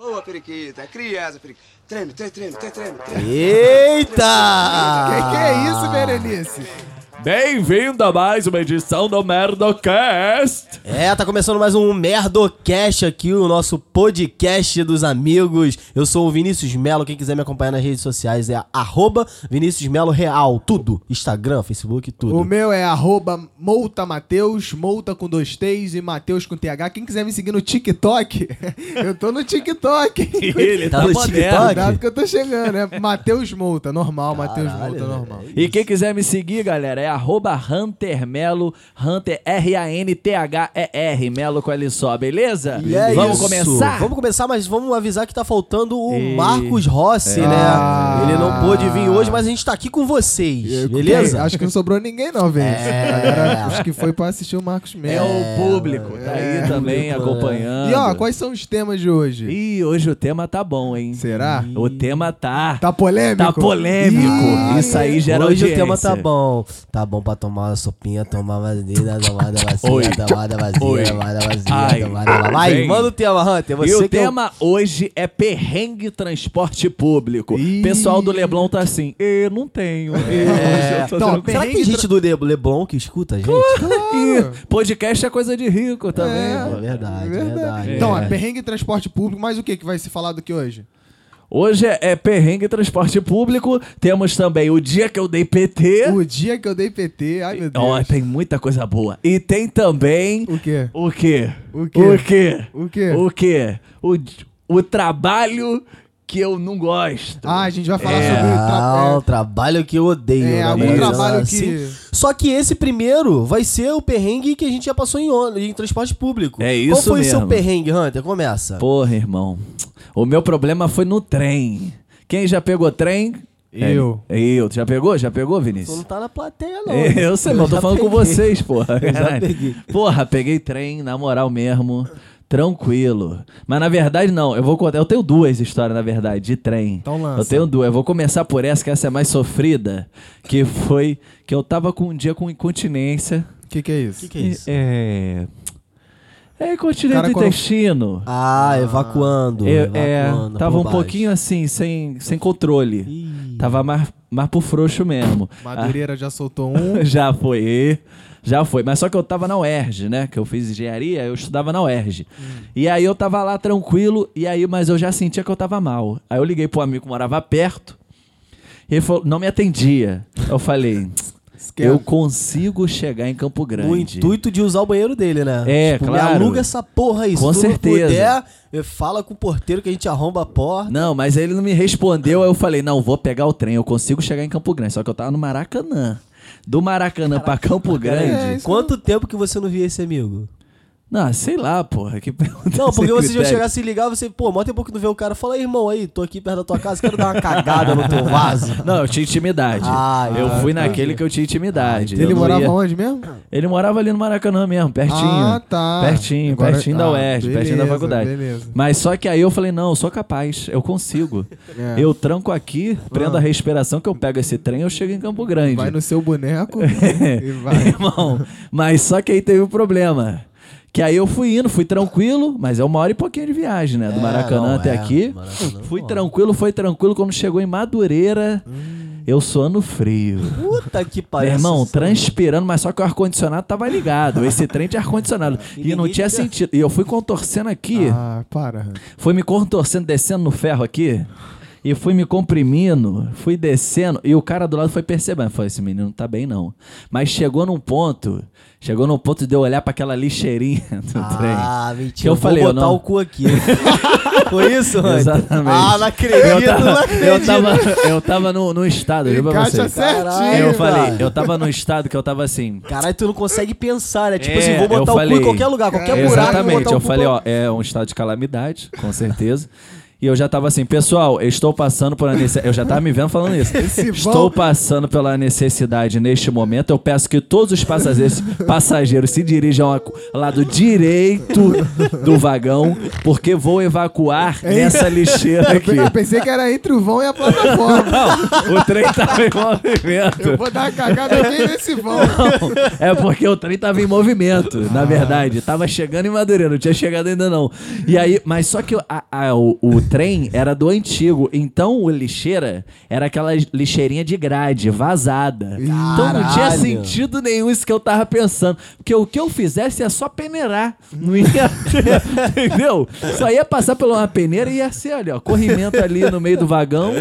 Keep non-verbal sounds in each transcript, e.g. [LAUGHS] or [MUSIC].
Boa, periquita. Criança, periquita. Treme, treme, treme, treme, treme. Eita! Que que é isso, Berenice? Bem-vindo a mais uma edição do Merdocast. É, tá começando mais um Merdocast aqui, o nosso podcast dos amigos. Eu sou o Vinícius Melo, quem quiser me acompanhar nas redes sociais é arroba Vinícius Melo Real, tudo. Instagram, Facebook, tudo. O meu é arroba Mouta Mateus, Mouta com dois T's e Mateus com TH. Quem quiser me seguir no TikTok, [LAUGHS] eu tô no TikTok. [LAUGHS] Ele Tá tá, no. TikTok? Cuidado que eu tô chegando, é Mateus Mouta, normal, Mateus Mouta, normal. E quem quiser me seguir, galera, é arroba Hunter Melo, Hunter R-A-N-T-H-E-R, Melo com L só, beleza? E é Vamos isso. começar? Vamos começar, mas vamos avisar que tá faltando o E- Marcos Rossi, É. né? Ah. Ele não pôde vir hoje, mas a gente tá aqui com vocês, beleza? Acho que não sobrou ninguém não, Vence. É. Galera, acho que foi pra assistir o Marcos É Melo. o público, tá aí também público, acompanhando. E ó, quais são os temas de hoje? Ih, hoje o tema tá bom, hein? Será? O tema tá... Tá polêmico? Tá polêmico. Ih, Isso aí gera Hoje audiência. o tema tá bom. Tá bom pra tomar uma sopinha, tomar vazia, tomada Oi. vazia, tomada Oi. vazia, tomada vazia, Ai. tomada vazia. Vai, Vem. manda o tema, Hunter. Você e o que é tema hoje é perrengue transporte público. Ih. Pessoal do Leblon tá assim, eu não tenho. É. Eu tô Então, Será que tem gente do Le- Leblon que escuta a gente? Ih, podcast é coisa de rico também. É. É verdade, é Verdade. Então, É. é perrengue transporte público, mas o que que vai ser falado aqui hoje? Hoje é, é perrengue transporte público. Temos também o dia que eu dei PT. O dia que eu dei PT, ai meu Deus. Ó, tem muita coisa boa. E tem também O quê? o quê? O quê? O quê? O quê? O quê? O, o trabalho que eu não gosto. Ah, a gente vai falar É. sobre o Ah, o tra- trabalho que eu odeio. é, é, né? algum Mas, trabalho assim, que... Só que esse primeiro vai ser o perrengue que a gente já passou em, ônibus, em transporte público. É Qual isso foi o seu mesmo. perrengue, Hunter? Começa. Porra, irmão. O meu problema foi no trem. Quem já pegou trem? Eu. É, eu. Já pegou? Já pegou, Tu não Vinícius? tá na plateia, não. É, Eu sei, mas eu tô falando com peguei. vocês, porra. Eu [LAUGHS] já Caralho. peguei. Porra, peguei trem, na moral mesmo. Tranquilo. Mas na verdade, não. Eu vou contar. Eu tenho duas histórias, na verdade, de trem. Então lança. Eu tenho duas. Eu vou começar por essa, que essa é mais sofrida. Que foi que eu tava com um dia com incontinência. O que que é isso? O que, que é isso? É. É do quando- intestino. Ah, evacuando. Eu, é, evacuando tava por um baixo. pouquinho assim, sem, sem controle. Ih. Tava mais, mais pro frouxo mesmo. Madureira já soltou um. Ah, [LAUGHS] já foi, já foi. Mas só que eu tava na UERJ, né? Que eu fiz engenharia, eu estudava na UERJ. E aí eu tava lá tranquilo, e aí, mas eu já sentia que eu tava mal. Aí eu liguei pro amigo que morava perto, e ele falou, não me atendia. Eu falei, eu consigo chegar em Campo Grande. No intuito de usar o banheiro dele, né? É, Me claro. aluga essa porra aí. Com Se certeza. puder, fala com o porteiro que a gente arromba a porta. Não, mas ele não me respondeu, aí eu falei, não, vou pegar o trem, eu consigo chegar em Campo Grande. Só que eu tava no Maracanã. Do Maracanã pra Campo Grande. É, Quanto tempo que você não via esse amigo? Não, sei lá, porra. Que pergunta Não, [LAUGHS] porque você já chegar se ligar, você, pô, mó tempo que não vê o cara, fala, irmão, aí, tô aqui perto da tua casa, quero dar uma cagada no teu vaso. [LAUGHS] Não, eu tinha intimidade. Ah, eu ah, fui tá. naquele que eu tinha intimidade. Eu Ele morava ia- onde mesmo? Ele morava ali no Maracanã mesmo, pertinho. Ah, tá. Pertinho, Agora- pertinho da ah, UERJ, pertinho da beleza, faculdade. beleza. Mas só que aí eu falei, não, eu sou capaz, eu consigo. [LAUGHS] É. Eu tranco aqui, prendo Ah. a respiração que eu pego esse trem, eu chego em Campo Grande. Vai no seu boneco e vai. Irmão, mas só que aí teve um problema. Que aí eu fui indo, fui tranquilo, mas é uma hora e pouquinho de viagem, né? Do É, Maracanã não, até é, aqui. Maracanã, Fui pô. tranquilo, foi tranquilo. Quando chegou em Madureira, eu suando frio. Puta que Meu pariu. irmão, essa- transpirando, mas só que o ar-condicionado tava ligado. Esse trem tinha ar-condicionado. E [LAUGHS] E não tinha sentido. E eu fui contorcendo aqui. Ah, para. Fui me contorcendo, descendo no ferro aqui. E fui me comprimindo, fui descendo. E o cara do lado foi percebendo. Falei, esse menino não tá bem, não. Mas chegou num ponto. Chegou num ponto de eu olhar pra aquela lixeirinha [LAUGHS] do trem. Ah, mentira. Que eu vou falei, eu botar não- o cu aqui. [LAUGHS] Foi isso, Hunter? Exatamente. Ah, não acredito, Eu não tava, acredito. eu tava, eu tava no, no estado, eu pra vocês. certinho. Eu falei, eu tava no estado que eu tava assim. Caralho, tu não consegue pensar, né? Tipo É, assim, vou botar eu o cu em qualquer lugar, qualquer buraco. vou Exatamente, eu falei, ó, é um estado de calamidade, com certeza. E eu já tava assim, pessoal, eu estou passando por necessidade. Eu já tava me vendo falando isso. Estou passando pela necessidade neste momento. Eu peço que todos os passageiros, passageiros se dirijam ao lado direito do vagão, porque vou evacuar nessa lixeira aqui. Eu pensei que era entre o vão e a plataforma. Não, o trem tava em movimento. Eu vou dar uma cagada aqui [LAUGHS] nesse vão. Não, é porque o trem tava em movimento, na verdade. Tava chegando em Madureira, não tinha chegado ainda não. E aí, mas só que a- a- o, o trem era do antigo, então o lixeira era aquela lixeirinha de grade, vazada. Então não tinha sentido nenhum isso que eu tava pensando. Porque o que eu fizesse é só peneirar. Não ia [LAUGHS] entendeu? Só ia passar por uma peneira e ia ser ali, ó, corrimento ali no meio do vagão.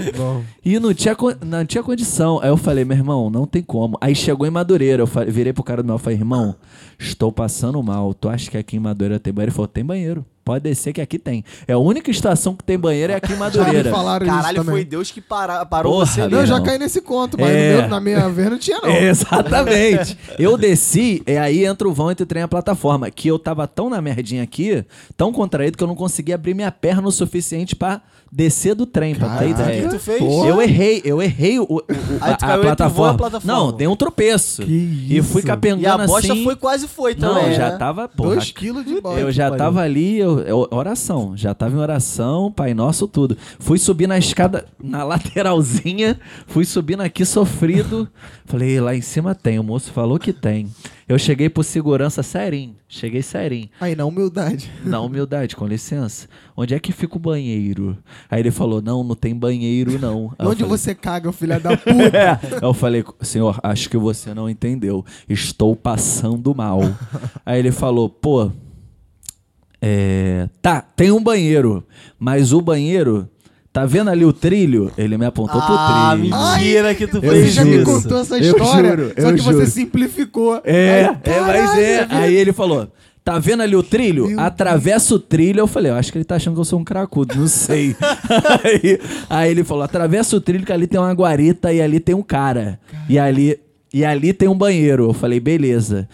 E não tinha, não tinha condição. Aí eu falei, meu irmão, não tem como. Aí chegou em Madureira, eu falei- virei pro cara do meu e falei, irmão, estou passando mal. Tu acha que aqui em Madureira tem banheiro? Ele falou, tem banheiro. Pode descer que aqui tem. É a única estação que tem banheiro é aqui em Madureira. Caralho, também. foi Deus que para, parou Porra, você Não, eu já caí nesse conto, mas É. meu- na minha vez não tinha, não. Exatamente. Eu desci, e aí entra o vão entre o trem e a plataforma. Que eu tava tão na merdinha aqui, tão contraído, que eu não conseguia abrir minha perna o suficiente pra descer do trem, pra ter Caraca. ideia. O que tu fez? Porra. Eu errei, eu errei o, o- a, a e a plataforma. plataforma. Não, dei um tropeço. Que E fui isso. capengando E a bosta assim. foi quase foi Não, também, já né? tava, porra, Dois quilos de bola. eu já tava ali, eu, eu- oração. Já tava em oração, Pai Nosso, tudo. Fui subir na escada, na lateralzinha, fui subindo aqui sofrido. Falei, lá em cima tem. O moço falou que tem. Eu cheguei pro segurança serinho. Cheguei serinho. Aí, na humildade. Na humildade, com licença. Onde é que fica o banheiro? Aí ele falou, não, não tem banheiro, não. Aí Onde falei, você caga, filha da puta? [LAUGHS] é. Eu falei, senhor, acho que você não entendeu. Estou passando mal. Aí ele falou, pô, é, tá, tem um banheiro, mas o banheiro, tá vendo ali o trilho? Ele me apontou Ah, pro trilho. mentira que tu Eu Você fez já me contou essa Eu história, juro, só eu que juro. você simplificou. É, Aí, é, mas é. Aí ele falou. Tá vendo ali o trilho? Meu Atravessa o trilho. Eu falei, eu acho que ele tá achando que eu sou um cracudo, não sei. [LAUGHS] aí, aí ele falou: atravessa o trilho que ali tem uma guarita e ali tem um cara. E ali, e ali tem um banheiro. Eu falei, beleza.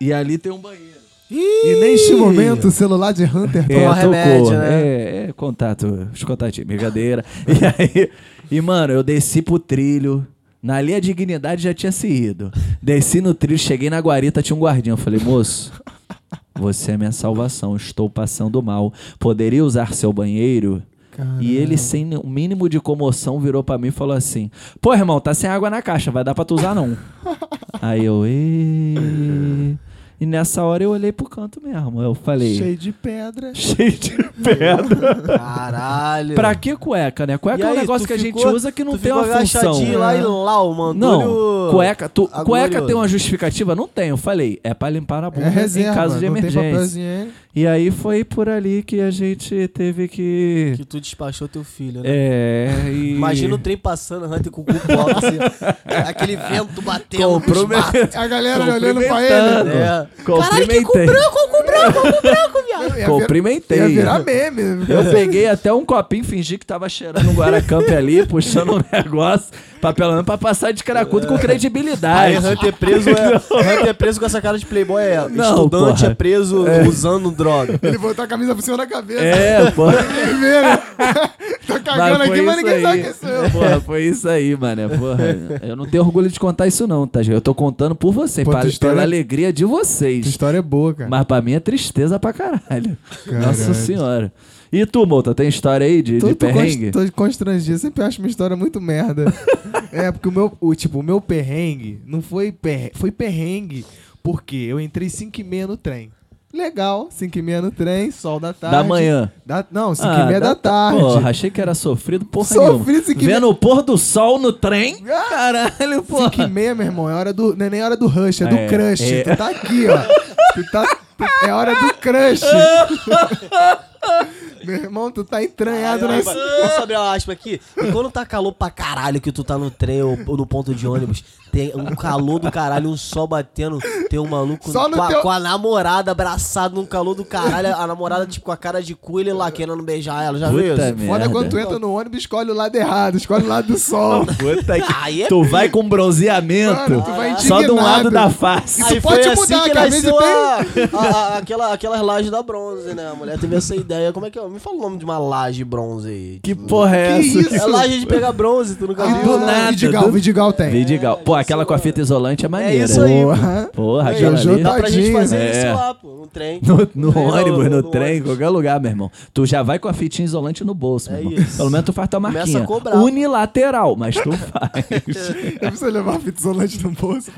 E ali tem um banheiro. E neste momento, o celular de Hunter É, toca. remédio, né? É, é contato, os contatinhos, brincadeira. [LAUGHS] e aí, e mano, eu desci pro trilho. Na linha dignidade já tinha se ido. Desci no trilho, cheguei na guarita, tinha um guardinha. Eu falei, moço, você é minha salvação, estou passando mal. Poderia usar seu banheiro? E ele, sem o mínimo de comoção, virou pra mim e falou assim: Pô, irmão, tá sem água na caixa, vai dar pra tu usar não. [LAUGHS] Aí eu, "Ê". E nessa hora eu olhei pro canto mesmo. Eu falei: Cheio de pedra. [LAUGHS] cheio de pedra. Caralho. pra que cueca, né? Cueca E é um aí, negócio que a gente ficou- usa que não tu tem ficou uma função. lá e lá, o Não, cueca, tu, cueca tem uma justificativa? Não tem. Eu falei, é pra limpar a bunda É reserva. em caso de não tem papel emergência. E aí foi por ali que a gente teve que. Que tu despachou teu filho, né? É, e... Imagina o trem passando, Hunter com o cu alto, assim. [LAUGHS] Aquele vento batendo. Comprou. [LAUGHS] A galera olhando pra ele. Cumprimentando. É. Cumprimentei. cu branco, cu branco, viado. Ia Cumprimentei. Ia virar meme. Eu peguei até um copinho, fingi que tava cheirando um Guaracamp ali, puxando um [LAUGHS] negócio, papelando pra passar de caracudo com Aí credibilidade. Hunter preso é. Hunter preso com essa cara de playboy é. Não, estudante porra. é preso usando droga. Ele botou a camisa por cima da cabeça. É, pô. Ninguém vê, né? Tô cagando Mas foi aqui, mas isso ninguém sabe aí. que sou eu. Porra, foi isso aí, mano. Porra, eu não tenho orgulho de contar isso não, tá? gente? Eu tô contando por vocês, Pô, pra, tua história- pela alegria de Tua vocês. história é boa, cara. Mas pra mim é tristeza pra caralho. Caralho. Nossa senhora. E tu, Mouta, tem história aí de, Tô, de perrengue? tô constrangido, sempre acho minha história muito merda. [LAUGHS] é, porque o meu, o, tipo, o meu perrengue não foi perrengue, foi perrengue porque eu entrei 5 e meia no trem. Legal, 5 e meia no trem, sol da tarde. Da manhã. Da, não, 5 Ah, e meia da, da- tarde. Porra, achei que era sofrido porra Sofrido, nenhuma. cinco e Vendo o pôr do sol no trem? Caralho, porra. 5 e meia, meu irmão, é hora do. Não é nem hora do rush, é do É, crush. é. Tu tá aqui, ó. Tu tá. tu- é hora do crush. [LAUGHS] meu irmão, tu tá entranhado Aí, nessa. Posso abrir uma aspa aqui? E quando tá calor pra caralho que tu tá no trem ou no ponto de ônibus, Tem um calor do caralho, um sol batendo. Tem um maluco Só no com, a, teu- com a namorada abraçado num calor do caralho. A namorada, tipo, com a cara de cu, ele lá querendo beijar ela. Já viu Puta isso? merda. Foda quando tu entra no ônibus, escolhe o lado errado, escolhe o lado do sol. [LAUGHS] Puta que... Aí é Tu vai com bronzeamento. Mano, tu vai só de um lado da face. Isso Aí pode foi mudar, assim que nasceu a, a- a- aquela, aquelas lajes da bronze, né? A mulher teve essa ideia. Como é que é? Me fala o nome de uma laje bronze aí. Que porra é Que essa? isso? É laje de pegar bronze, tu nunca Ah, viu? do nada, Vidigal, Vidigal tem. Vidigal. Pô, aquela com a fita isolante é maneira. isso aí. Porra. Porra, Aí, aquela Jojo ali. Dá pra gente tadinho. fazer É. isso lá, pô, no trem. No, no ônibus, no, no trem, em ônibus. qualquer lugar, meu irmão. Tu já vai com a fitinha isolante no bolso, meu É irmão. isso. Pelo menos tu faz tua Começa marquinha. a cobrar. Unilateral, mas tu [LAUGHS] faz. Eu preciso levar a fita isolante no bolso.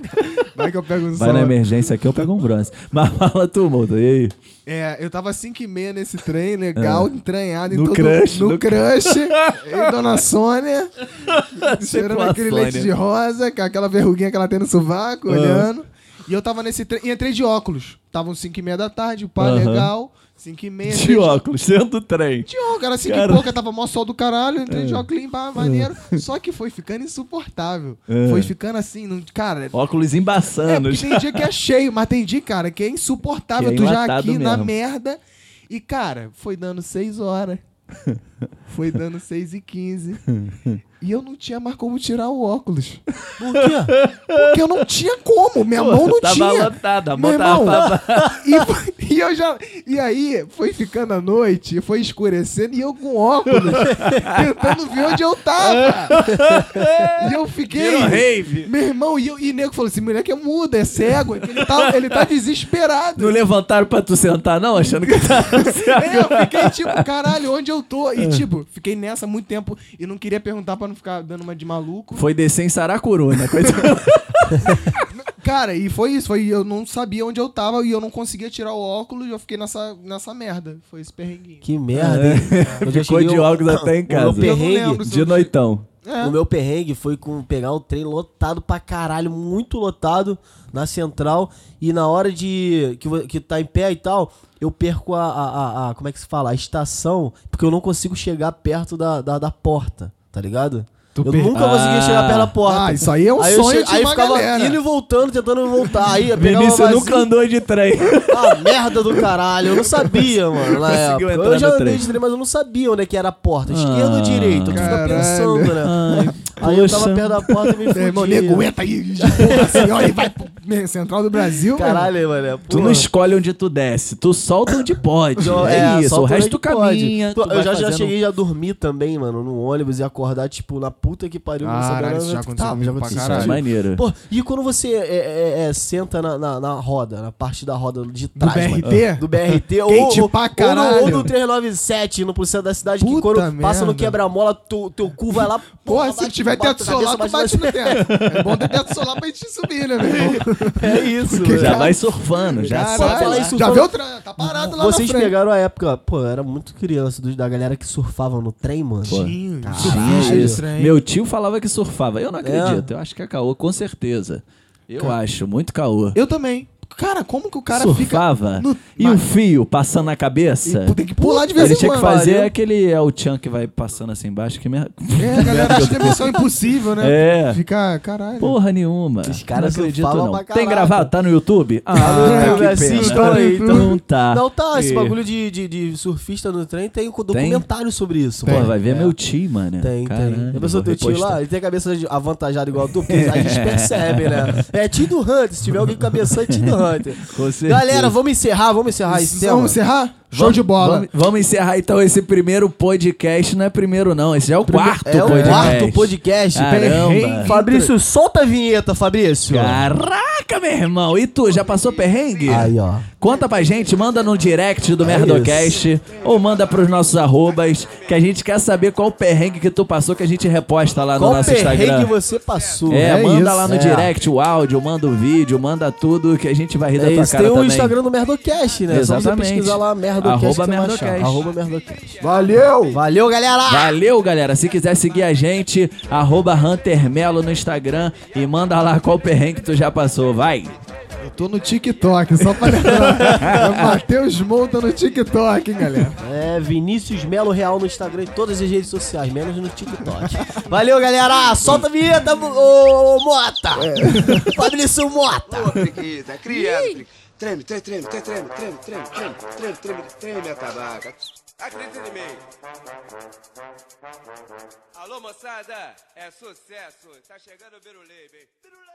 Vai que eu pego um Vai sol. na emergência aqui, eu pego um bronze. Mas fala tu, Multa, e aí? É, eu tava 5 e meia nesse trem, legal, entranhado em É. No todo... crush, No, no- crush. [LAUGHS] e Dona Sônia. [LAUGHS] cheirando a aquele Sônia. leite de rosa, com aquela verruguinha que ela tem no sovaco, Ah. olhando. E eu tava nesse trem, e entrei de óculos. Estavam 5 e meia da tarde, pá, Aham. legal. 5 e meia. De entrei óculos, sendo do trem. de óculos, era 5 e Cara. pouca, tava mó sol do caralho, entrei É. de óculos, pá, maneiro. Só que foi ficando insuportável. É. Foi ficando assim, não, cara... Óculos É, embaçando. porque tem dia que é cheio, mas tem dia, cara, que é insuportável. Que é tu já enlatado aqui na mesmo. merda. E, cara, foi dando 6 horas. [LAUGHS] foi dando 6 e 15. [LAUGHS] E eu não tinha mais como tirar o óculos. Por quê? Porque eu não tinha como. Minha mão não tava tinha. lotada, a Meu mão tava irmão, [LAUGHS] e, e eu já. E aí, foi ficando a noite, foi escurecendo e eu com óculos, [LAUGHS] tentando ver onde eu tava. E eu fiquei. Virou rave. Meu irmão, e, eu, e nego falou assim: moleque é mudo, é cego. Ele tá, ele tá desesperado. Não levantaram pra tu sentar, não? Achando que tá É, [LAUGHS] eu fiquei tipo, caralho, onde eu tô? E tipo, fiquei nessa muito tempo e não queria perguntar pra não ficar dando uma de maluco. Foi descer em Saracuru, né? Coisa... [LAUGHS] Cara, e foi isso, foi eu não sabia onde eu tava e eu não conseguia tirar o óculos e eu fiquei nessa, nessa merda. Foi esse perrenguinho. Que merda, hein? Eu já Ficou de óculos até em O casa. meu Eu não perrengue, De noitão. É. o meu perrengue foi com pegar o trem lotado pra caralho, muito lotado na central. E na hora de. que, que tá em pé e tal, eu perco a, a, a- a- Como é que se fala? A estação, porque eu não consigo chegar perto da, da, da porta, tá ligado? Tu eu per- nunca consegui Ah. chegar perto da porta. Ah, isso aí é um aí eu sonho che- de Aí uma ficava galera. indo e voltando, tentando voltar. Aí eu Vinícius vazio. nunca andou de trem. Ah, merda do caralho. Eu não sabia, mano, na época. Eu já andei trem. de trem, mas eu não sabia onde é que era a porta. Esquerda Ah, ou direita? Tu fica caralho. pensando, né? Ai, Aí eu tava perto da porta e me [LAUGHS] Meu irmão, fudi. nego, entra aí, porra, assim, ó, e vai pro [LAUGHS] Central do Brasil. Caralho, mano. Tu não escolhe onde tu desce, tu solta onde pode. [LAUGHS] Não, é, isso, o resto tu caminha. Tu- tu eu já, já fazendo- cheguei a dormir também, mano, no ônibus e acordar, tipo, na puta que pariu. Caralho, isso já eu aconteceu comigo pra aconteceu. Isso é caralho. maneiro. Pô, e quando você é, é, é, senta na, na, na roda, na parte da roda de Do trás, mano, BRT? do BRT, [LAUGHS] ou, ou, pra ou, ou no 397, no centro da cidade, que Puta quando passa no merda. quebra-mola, tu, teu cu vai lá... Porra, se tiver teto solar, tu bate no teto. É bom ter teto solar pra gente subir, né, meu irmão? É isso, Porque. Já cara- vai surfando, já sobe fala lá. isso, Já fala- viu o trem? Tá parado lá Vocês pegaram a época, pô, eu era muito criança, dos- da galera que surfava no trem, mano. Tinha, surfista de Isso. trem. Meu tio falava que surfava. Eu não É. acredito. Eu acho que é caô, com certeza. Eu acho, muito caô. Eu também. Cara, como que o cara Surfava? fica... no- E um Mas- fio passando na cabeça? E tem que pular de vez Ele em tinha que quando. fazer Valeu. aquele é o Chan que vai passando assim embaixo. Que merda. É, a galera acha que é missão impossível, né? É. Ficar, caralho. Porra nenhuma. Os caras não acredito surfavam não. Tem gravado? Tá no YouTube? Ah, eu que pena. aí, então. Não tá. Não, tá, esse bagulho de, de, de surfista no trem tem um documentário sobre isso. Pô, vai ver É. meu tio, mano. Tem, Caralho, tem. Já pensou teu tio lá? Ele tem a cabeça de- avantajada igual tu, porque a gente percebe, né? [LAUGHS] É tio do Hunter, se tiver alguém com cabeça, é [LAUGHS] Galera, vamos encerrar, vamos encerrar esse tema. Vamos encerrar? Show de bola. Vamos, vamos encerrar então esse primeiro podcast. Não é primeiro, não. Esse já é o quarto É o podcast. quarto podcast. Caramba. Perrengue. Fabrício, solta a vinheta, Fabrício. Caraca, meu irmão. E tu, já passou perrengue? Aí, ó. Conta pra gente, manda no direct do É Merdocast ou manda pros nossos arrobas que a gente quer saber qual perrengue que tu passou que a gente reposta lá no Qual nosso perrengue Instagram. você passou? É, manda isso. lá no É. direct o áudio, manda o vídeo, manda tudo que a gente vai rir da É tua isso, cara tem o também. Instagram do Merdocast, né? Só você Exatamente. pesquisar lá, Merdocast. Arroba que Merdocast. Arroba Merdocast. Valeu! Valeu, galera! Valeu, galera. Se quiser seguir a gente, arroba Hunter Melo no Instagram e manda lá qual perrengue tu já passou. Vai! Eu Tô no TikTok, só pra lembrar. É Matheus Monta no TikTok, hein, galera. É, Vinícius Melo Real no Instagram e todas as redes sociais, menos no TikTok. Valeu, galera! Solta a vinheta, ô, ô Mota! Fabrício Mota! Ô, periquita, criança, periquita. Treme, treme, treme, treme, treme, treme, treme, treme, treme, treme, treme a tabaca. Acredita em mim. Alô, moçada, é sucesso. Tá chegando o Birulei, bem. Birulei!